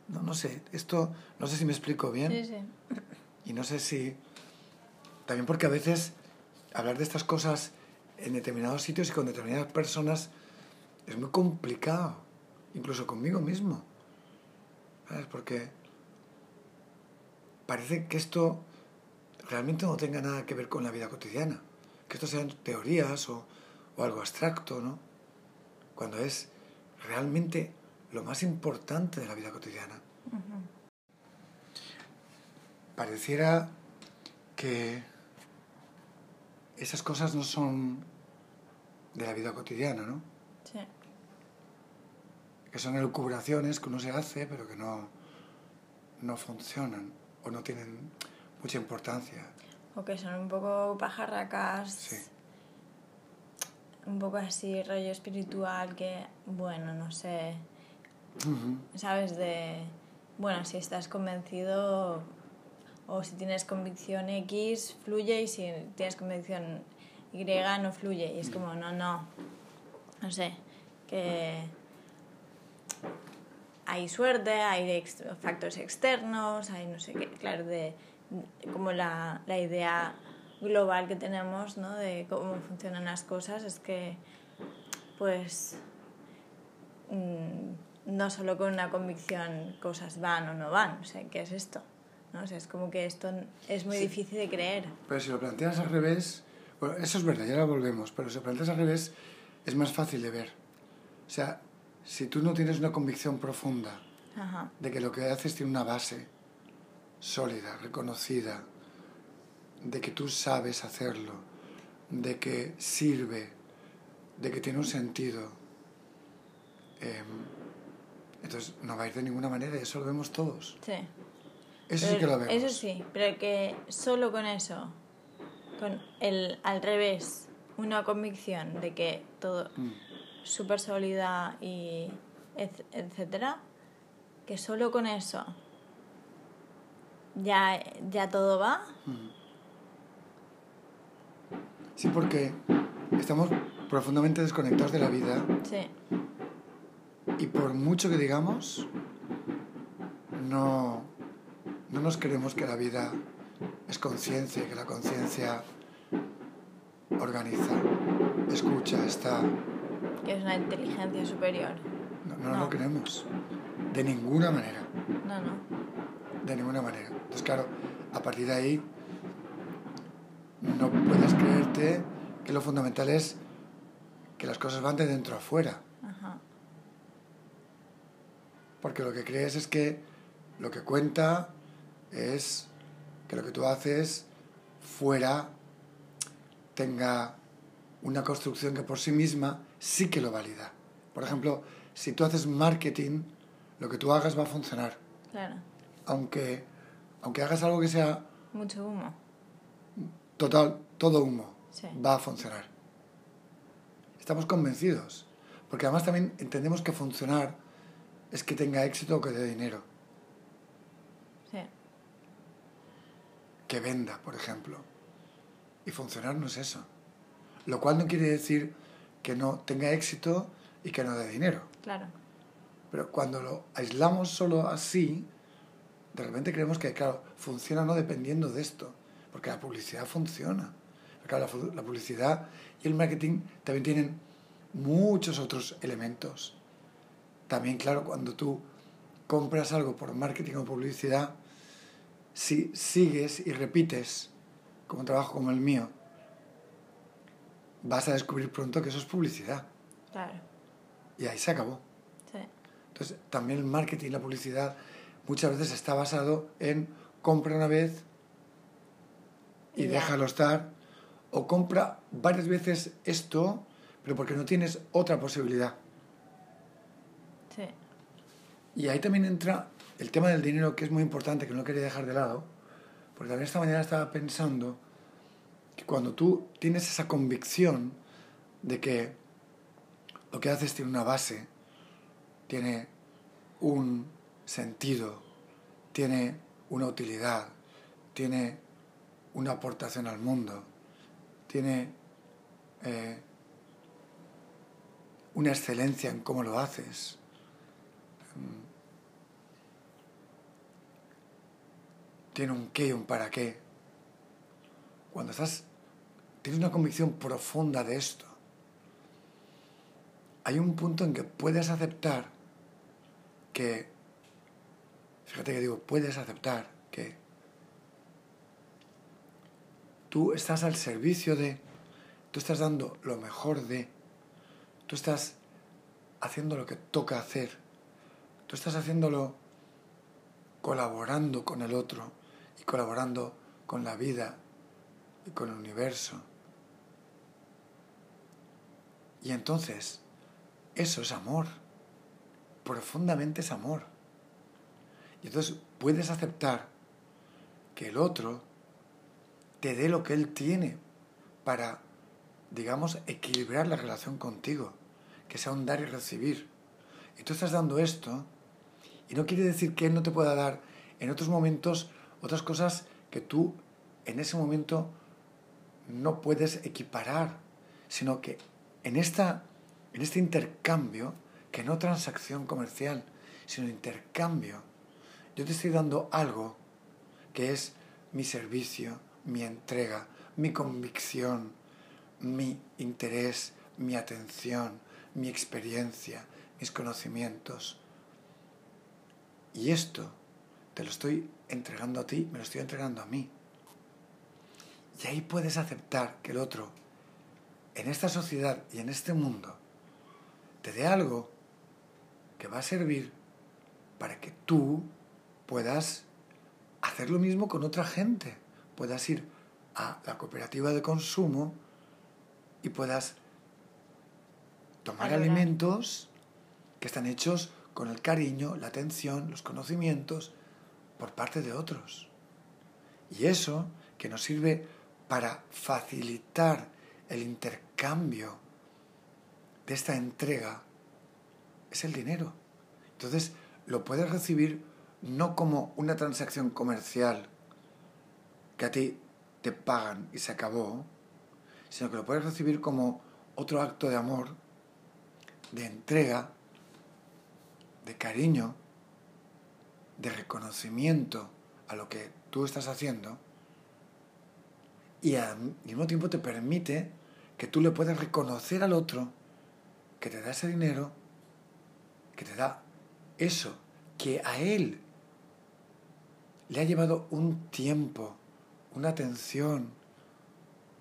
No, no sé, esto, no sé si me explico bien. Sí, sí. Y no sé si. También porque a veces hablar de estas cosas en determinados sitios y con determinadas personas es muy complicado, incluso conmigo mismo. ¿Sabes? Porque parece que esto realmente no tenga nada que ver con la vida cotidiana, que esto sean teorías o, o algo abstracto, ¿no? Cuando es realmente lo más importante de la vida cotidiana pareciera que esas cosas no son de la vida cotidiana, ¿no? Sí. Que son elucubraciones que uno se hace, pero que no, no funcionan o no tienen mucha importancia. O que son un poco pajarracas. Sí. Un poco así, rollo espiritual, que, bueno, no sé. ¿Sabes? De. Bueno, si estás convencido o si tienes convicción X, fluye y si tienes convicción Y, no fluye. Y es como, no, no. No sé. Que. Hay suerte, hay ex- factores externos, hay no sé qué. Claro, de. Como la, la idea global que tenemos, ¿no? De cómo funcionan las cosas, es que. Pues mm, no solo con una convicción cosas van o no van, o sea, ¿qué es esto? ¿No? O sea, es como que esto es muy Sí. difícil de creer. Pero si lo planteas al revés, bueno, eso es verdad, ya lo volvemos, pero si lo planteas al revés es más fácil de ver. O sea, si tú no tienes una convicción profunda Ajá. de que lo que haces tiene una base sólida, reconocida, de que tú sabes hacerlo, de que sirve, de que tiene un sentido, em, entonces no va a ir de ninguna manera y eso lo vemos todos. Sí. Eso sí Pero- que lo vemos. Eso sí, pero que solo con eso, con el al revés, una convicción de que todo Mm. súper sólida y et- etcétera, que solo con eso ya, ya todo va. Sí, porque estamos profundamente desconectados de la vida Sí, y por mucho que digamos, no, no nos creemos que la vida es conciencia y que la conciencia organiza, escucha, está. que es una inteligencia superior. No, no, No. lo creemos. De ninguna manera. No, no. De ninguna manera. Entonces, claro, a partir de ahí no puedes creerte que lo fundamental es que las cosas van de dentro a fuera. Ajá. Porque lo que crees es que lo que cuenta es que lo que tú haces fuera tenga una construcción que por sí misma sí que lo valida. Por ejemplo, si tú haces marketing, lo que tú hagas va a funcionar. Claro. Aunque, aunque hagas algo que sea Mucho humo. Total, todo humo, Sí. va a funcionar. Estamos convencidos. Porque además también entendemos que funcionar es que tenga éxito o que dé dinero. Sí. que venda, por ejemplo. Y funcionar no es eso. Lo cual no quiere decir que no tenga éxito y que no dé dinero. Claro. Pero cuando lo aislamos solo así, de repente creemos que, claro, funciona no dependiendo de esto. Porque la publicidad funciona. Claro, la, la publicidad y el marketing también tienen muchos otros elementos. También, claro, cuando tú compras algo por marketing o publicidad, si sigues y repites como un trabajo como el mío, vas a descubrir pronto que eso es publicidad. Claro. Y ahí se acabó. Sí. Entonces, también el marketing y la publicidad muchas veces está basado en compra una vez y déjalo estar, o compra varias veces esto, pero porque no tienes otra posibilidad. Sí. Y ahí también entra el tema del dinero, que es muy importante, que no quería dejar de lado, porque también esta mañana estaba pensando que cuando tú tienes esa convicción de que lo que haces tiene una base, tiene un sentido, tiene una utilidad, tiene una aportación al mundo, tiene eh, una excelencia en cómo lo haces, tiene un qué y un para qué. Cuando estás, tienes una convicción profunda de esto, hay un punto en que puedes aceptar que, fíjate que digo, puedes aceptar que tú estás al servicio de, tú estás dando lo mejor de, tú estás haciendo lo que toca hacer, tú estás haciéndolo colaborando con el otro y colaborando con la vida y con el universo. Y entonces, eso es amor, profundamente es amor. Y entonces puedes aceptar que el otro te dé lo que él tiene para, digamos, equilibrar la relación contigo, que sea un dar y recibir. Y tú estás dando esto, y no quiere decir que él no te pueda dar en otros momentos otras cosas que tú en ese momento no puedes equiparar, sino que en, esta, en este intercambio, que no transacción comercial, sino intercambio, yo te estoy dando algo que es mi servicio, mi entrega, mi convicción, mi interés, mi atención, mi experiencia, mis conocimientos. Y esto te lo estoy entregando a ti, me lo estoy entregando a mí. Y ahí puedes aceptar que el otro, en esta sociedad y en este mundo, te dé algo que va a servir para que tú puedas hacer lo mismo con otra gente. Puedas ir a la cooperativa de consumo y puedas tomar alimentos que están hechos con el cariño, la atención, los conocimientos por parte de otros. Y eso que nos sirve para facilitar el intercambio de esta entrega es el dinero. Entonces lo puedes recibir no como una transacción comercial que a ti te pagan y se acabó, sino que lo puedes recibir como otro acto de amor, de entrega, de cariño, de reconocimiento a lo que tú estás haciendo. Y al mismo tiempo te permite que tú le puedas reconocer al otro que te da ese dinero, que te da eso que a él le ha llevado un tiempo, una atención,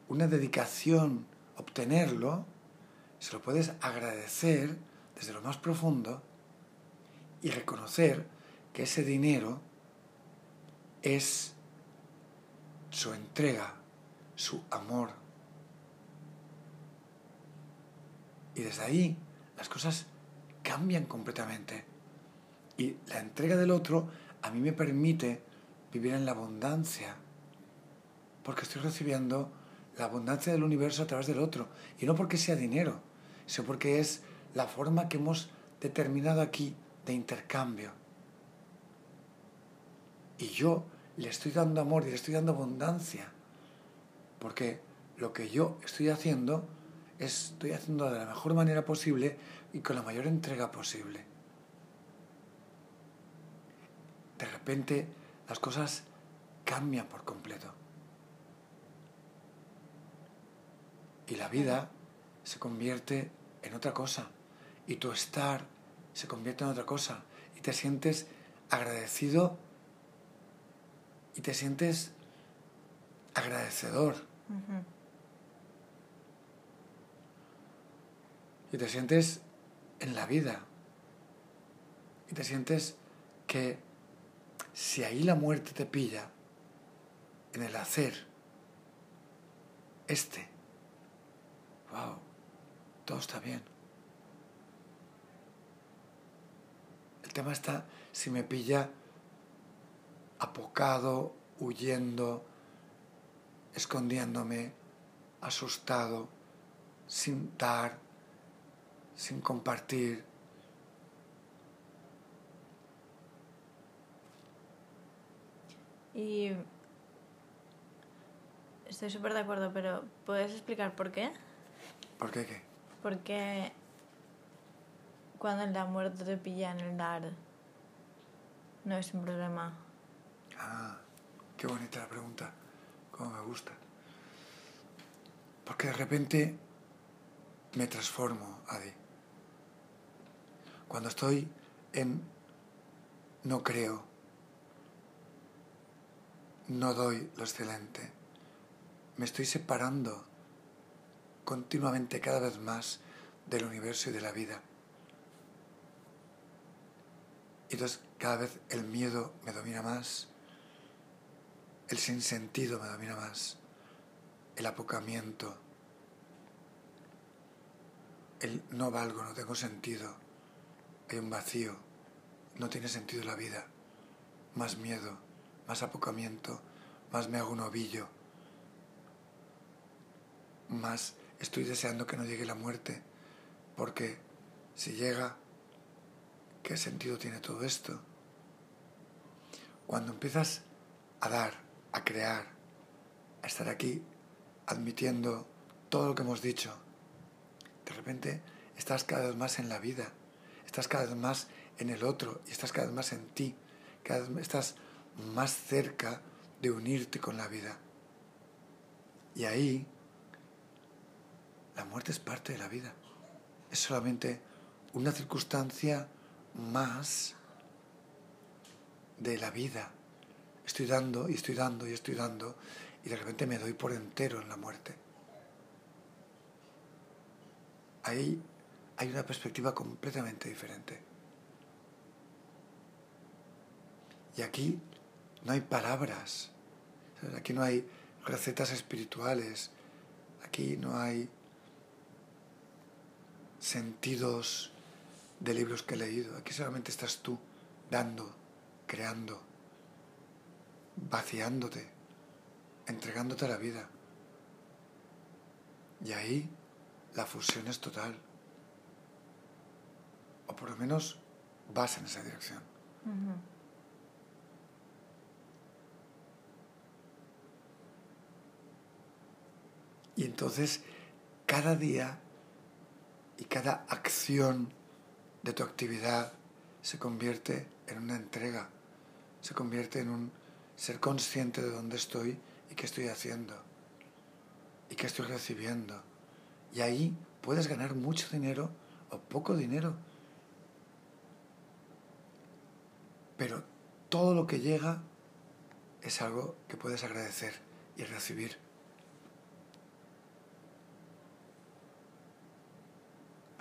una dedicación obtenerlo, se lo puedes agradecer desde lo más profundo y reconocer que ese dinero es su entrega, su amor. Y desde ahí las cosas cambian completamente. Y la entrega del otro a mí me permite vivir en la abundancia, porque estoy recibiendo la abundancia del universo a través del otro. Y no porque sea dinero, sino porque es la forma que hemos determinado aquí de intercambio. Y yo le estoy dando amor y le estoy dando abundancia, porque lo que yo estoy haciendo estoy haciendo de la mejor manera posible y con la mayor entrega posible. De repente las cosas cambian por completo. Y la vida se convierte en otra cosa. Y tu estar se convierte en otra cosa. Y te sientes agradecido y te sientes agradecedor. Y te sientes en la vida. Y te sientes que si ahí la muerte te pilla, en el hacer, este, wow, todo está bien. El tema está si me pilla apocado, huyendo, escondiéndome, asustado, sin dar, sin compartir. Y estoy súper de acuerdo, pero ¿puedes explicar por qué? ¿Por qué qué? Porque cuando la muerte te pilla en el dar, no es un problema. Ah, qué bonita la pregunta, como me gusta. Porque de repente me transformo, Adi. Cuando estoy en no creo, no doy lo excelente, me estoy separando continuamente cada vez más del universo y de la vida. Y entonces cada vez el miedo me domina más, el sinsentido me domina más, el apocamiento, el no valgo, no tengo sentido, hay un vacío, no tiene sentido la vida, más miedo, más apocamiento, más me hago un ovillo, más estoy deseando que no llegue la muerte, porque si llega, ¿qué sentido tiene todo esto? Cuando empiezas a dar, a crear, a estar aquí, admitiendo todo lo que hemos dicho, de repente estás cada vez más en la vida, estás cada vez más en el otro y estás cada vez más en ti, cada vez estás más cerca de unirte con la vida. Y ahí la muerte es parte de la vida. Es solamente una circunstancia más de la vida. Estoy dando y estoy dando y estoy dando y de repente me doy por entero en la muerte. Ahí hay una perspectiva completamente diferente. Y aquí no hay palabras, aquí no hay recetas espirituales, aquí no hay sentidos de libros que he leído. Aquí solamente estás tú dando, creando, vaciándote, entregándote a la vida. Y ahí la fusión es total. O por lo menos vas en esa dirección. Y entonces cada día y cada acción de tu actividad se convierte en una entrega, se convierte en un ser consciente de dónde estoy y qué estoy haciendo y qué estoy recibiendo. Y ahí puedes ganar mucho dinero o poco dinero. Pero todo lo que llega es algo que puedes agradecer y recibir.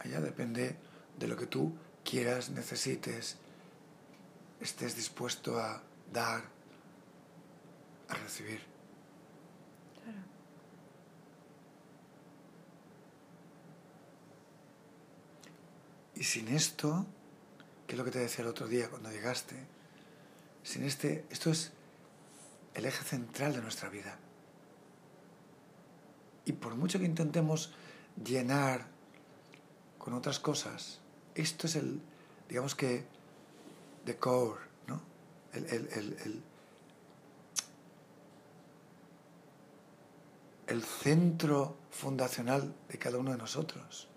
Allá depende de lo que tú quieras, necesites, estés dispuesto a dar, a recibir. Claro. Y sin esto, que es lo que te decía el otro día cuando llegaste, sin este, esto es el eje central de nuestra vida. Y por mucho que intentemos llenar con otras cosas, esto es el, digamos que, the core, ¿no? El, el, el, el, el centro fundacional de cada uno de nosotros.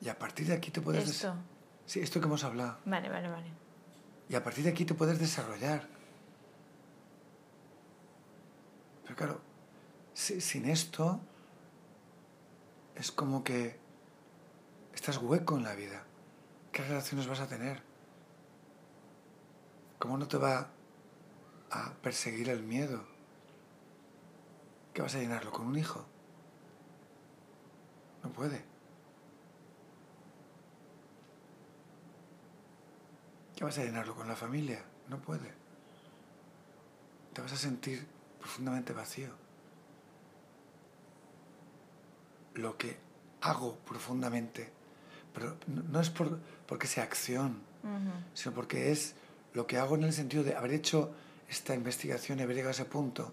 Y a partir de aquí te puedes... des- Esto. Sí, esto que hemos hablado. Vale, vale, vale. Y a partir de aquí te puedes desarrollar. Pero claro, si- sin esto es como que estás hueco en la vida. ¿Qué relaciones vas a tener? ¿Cómo no te va a perseguir el miedo? ¿Qué vas a llenarlo con un hijo? No puede. ¿Qué vas a llenarlo con la familia? No puede. Te vas a sentir profundamente vacío. Lo que hago profundamente, pero no es por, porque sea acción, sino porque es lo que hago en el sentido de haber hecho esta investigación y haber llegado a ese punto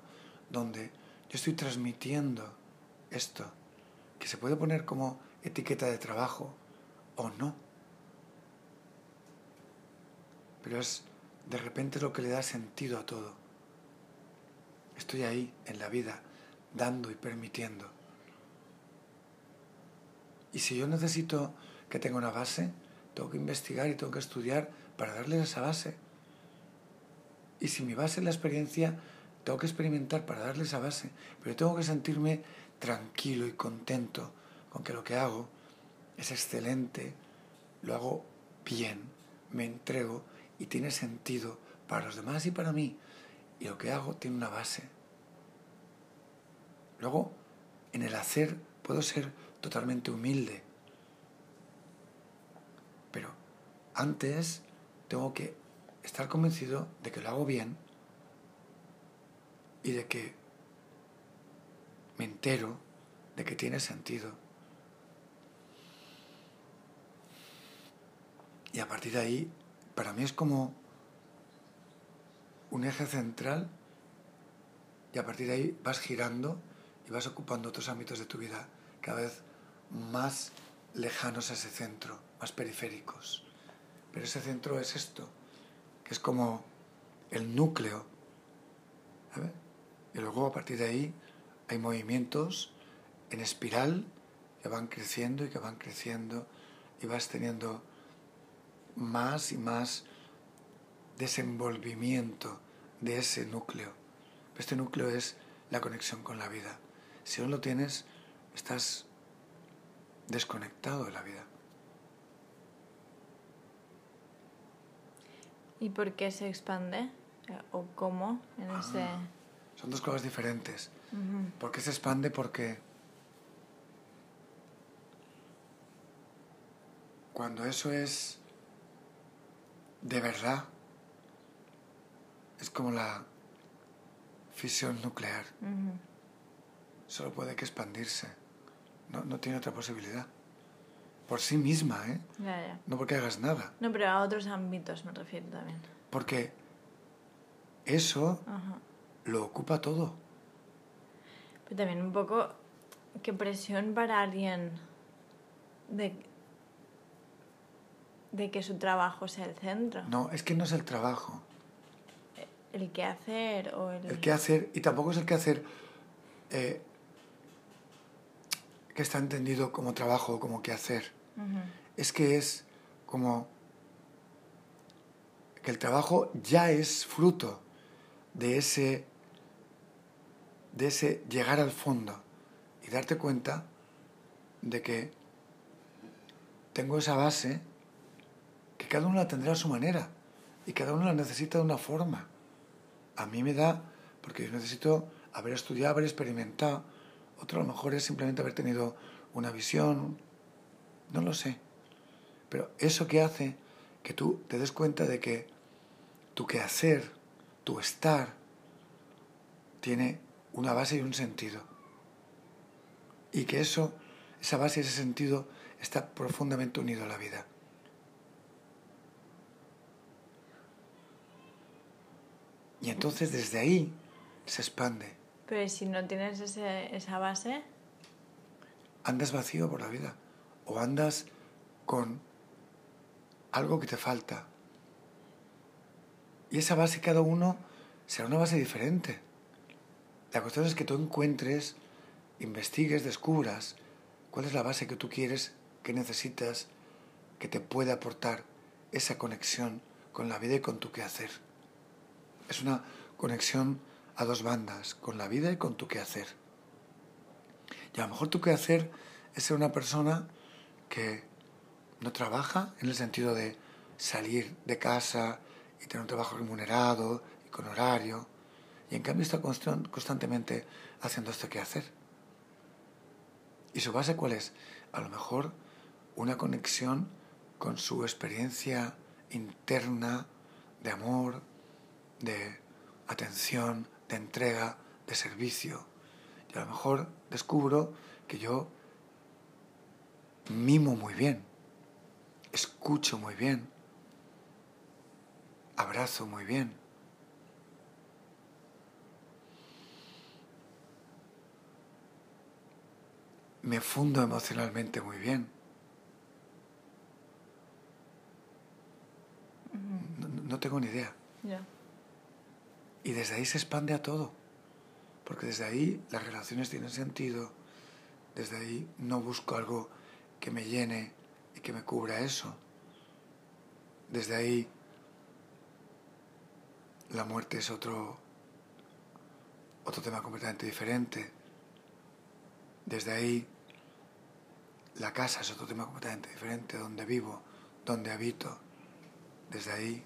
donde yo estoy transmitiendo esto, que se puede poner como etiqueta de trabajo o no. Pero es de repente lo que le da sentido a todo. Estoy ahí en la vida, dando y permitiendo. Y si yo necesito que tenga una base, tengo que investigar y tengo que estudiar para darle esa base. Y si mi base es la experiencia, tengo que experimentar para darle esa base. Pero tengo que sentirme tranquilo y contento con que lo que hago es excelente, lo hago bien, me entrego y tiene sentido para los demás y para mí. Y lo que hago tiene una base. Luego, en el hacer puedo ser totalmente humilde. Pero antes tengo que estar convencido de que lo hago bien y de que me entero de que tiene sentido. Y a partir de ahí, para mí es como un eje central y a partir de ahí vas girando y vas ocupando otros ámbitos de tu vida cada vez más lejanos a ese centro, más periféricos. Pero ese centro es esto, que es como el núcleo. Y luego a partir de ahí hay movimientos en espiral que van creciendo y que van creciendo y vas teniendo más y más desenvolvimiento de ese núcleo. Este núcleo es la conexión con la vida. Si no lo tienes, estás desconectado de la vida. ¿Y por qué se expande? ¿O cómo? En ese... Son dos cosas diferentes. ¿Por qué se expande? Porque cuando eso es de verdad, es como la fisión nuclear. Solo puede que expandirse. No, no tiene otra posibilidad. Por sí misma, ¿eh? Ya, ya. No porque hagas nada. No, pero a otros ámbitos me refiero también. Porque eso Ajá. lo ocupa todo. Pero también un poco, qué presión para alguien de, de que su trabajo sea el centro. No, es que no es el trabajo. El qué hacer o el... El qué hacer, y tampoco es el qué hacer eh, que está entendido como trabajo o como qué hacer. Es que es como que el trabajo ya es fruto de ese, de ese llegar al fondo y darte cuenta de que tengo esa base que cada uno la tendrá a su manera. Y cada uno la necesita de una forma. A mí me da, porque yo necesito haber estudiado, haber experimentado. Otro a lo mejor es simplemente haber tenido una visión. No lo sé. Pero eso que hace que tú te des cuenta de que tu quehacer, tu estar, tiene una base y un sentido. Y que eso, esa base y ese sentido está profundamente unido a la vida. Y entonces desde ahí se expande. Pero si no tienes ese, esa base, Andas vacío por la vida o andas con algo que te falta. Y esa base cada uno será una base diferente. La cuestión es que tú encuentres, investigues, descubras cuál es la base que tú quieres, que necesitas, que te puede aportar esa conexión con la vida y con tu quehacer. Es una conexión a dos bandas, con la vida y con tu quehacer. Y a lo mejor tu quehacer es ser una persona que no trabaja en el sentido de salir de casa y tener un trabajo remunerado y con horario, y en cambio está constan- constantemente haciendo esto que hacer. ¿Y su base cuál es? A lo mejor una conexión con su experiencia interna de amor, de atención, de entrega, de servicio. Y a lo mejor descubro que yo mimo muy bien, escucho muy bien, abrazo muy bien. Me fundo emocionalmente muy bien. No, no tengo ni idea. Y desde ahí se expande a todo. Porque desde ahí las relaciones tienen sentido. Desde ahí no busco algo que me llene y que me cubra eso. Desde ahí la muerte es otro, otro tema completamente diferente. Desde ahí la casa es otro tema completamente diferente, donde vivo, donde habito. Desde ahí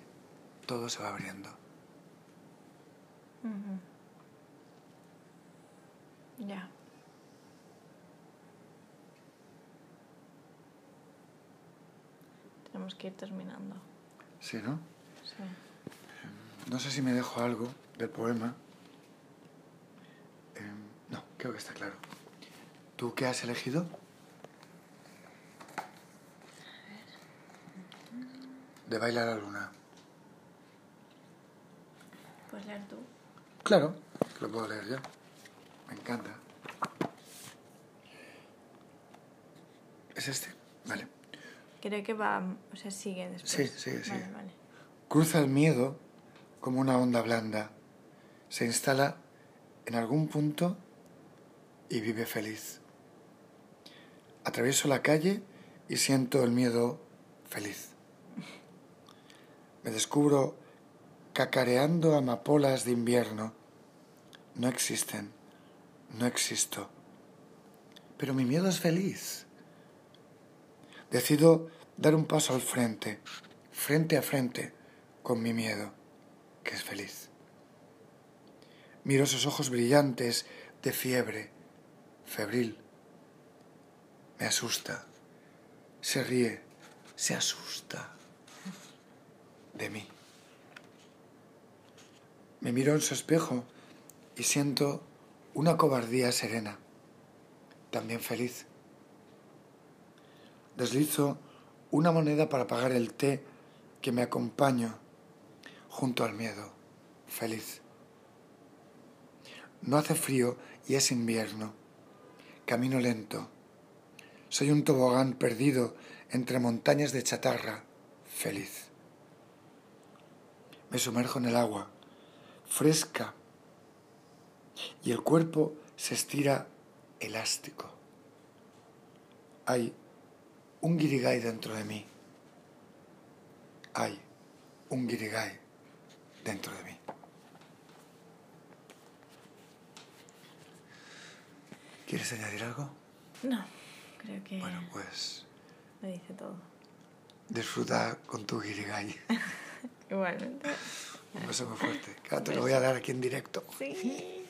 todo se va abriendo. Ujú. Ya. Tenemos que ir terminando. Sí, ¿no? Sí. No sé si me dejo algo del poema. Eh, no, creo que está claro. ¿Tú qué has elegido? De bailar a la luna. ¿Puedes leer tú? Claro, lo puedo leer yo. Me encanta. ¿Es este? Vale. Creo que va, o sea, sigue después. Sí, sigue, sigue. Vale, vale. Cruza el miedo como una onda blanda. Se instala en algún punto y vive feliz. Atravieso la calle y siento el miedo feliz. Me descubro cacareando amapolas de invierno. No existen, no existo. Pero mi miedo es feliz. Decido dar un paso al frente, frente a frente, con mi miedo, que es feliz. Miro esos ojos brillantes de fiebre, febril. Me asusta. Se ríe, se asusta de mí. Me miro en su espejo y siento una cobardía serena, también feliz. Deslizo una moneda para pagar el té que me acompaño junto al miedo, feliz. No hace frío y es invierno. Camino lento. Soy un tobogán perdido entre montañas de chatarra, feliz. Me sumerjo en el agua, fresca, y el cuerpo se estira elástico. Hay un guirigay dentro de mí. Hay un guirigay dentro de mí. ¿Quieres añadir algo? No, creo que Bueno, pues lo dice todo. disfruta con tu guirigay. Igualmente. Un beso muy fuerte. Claro, te lo voy a dar aquí en directo. Sí.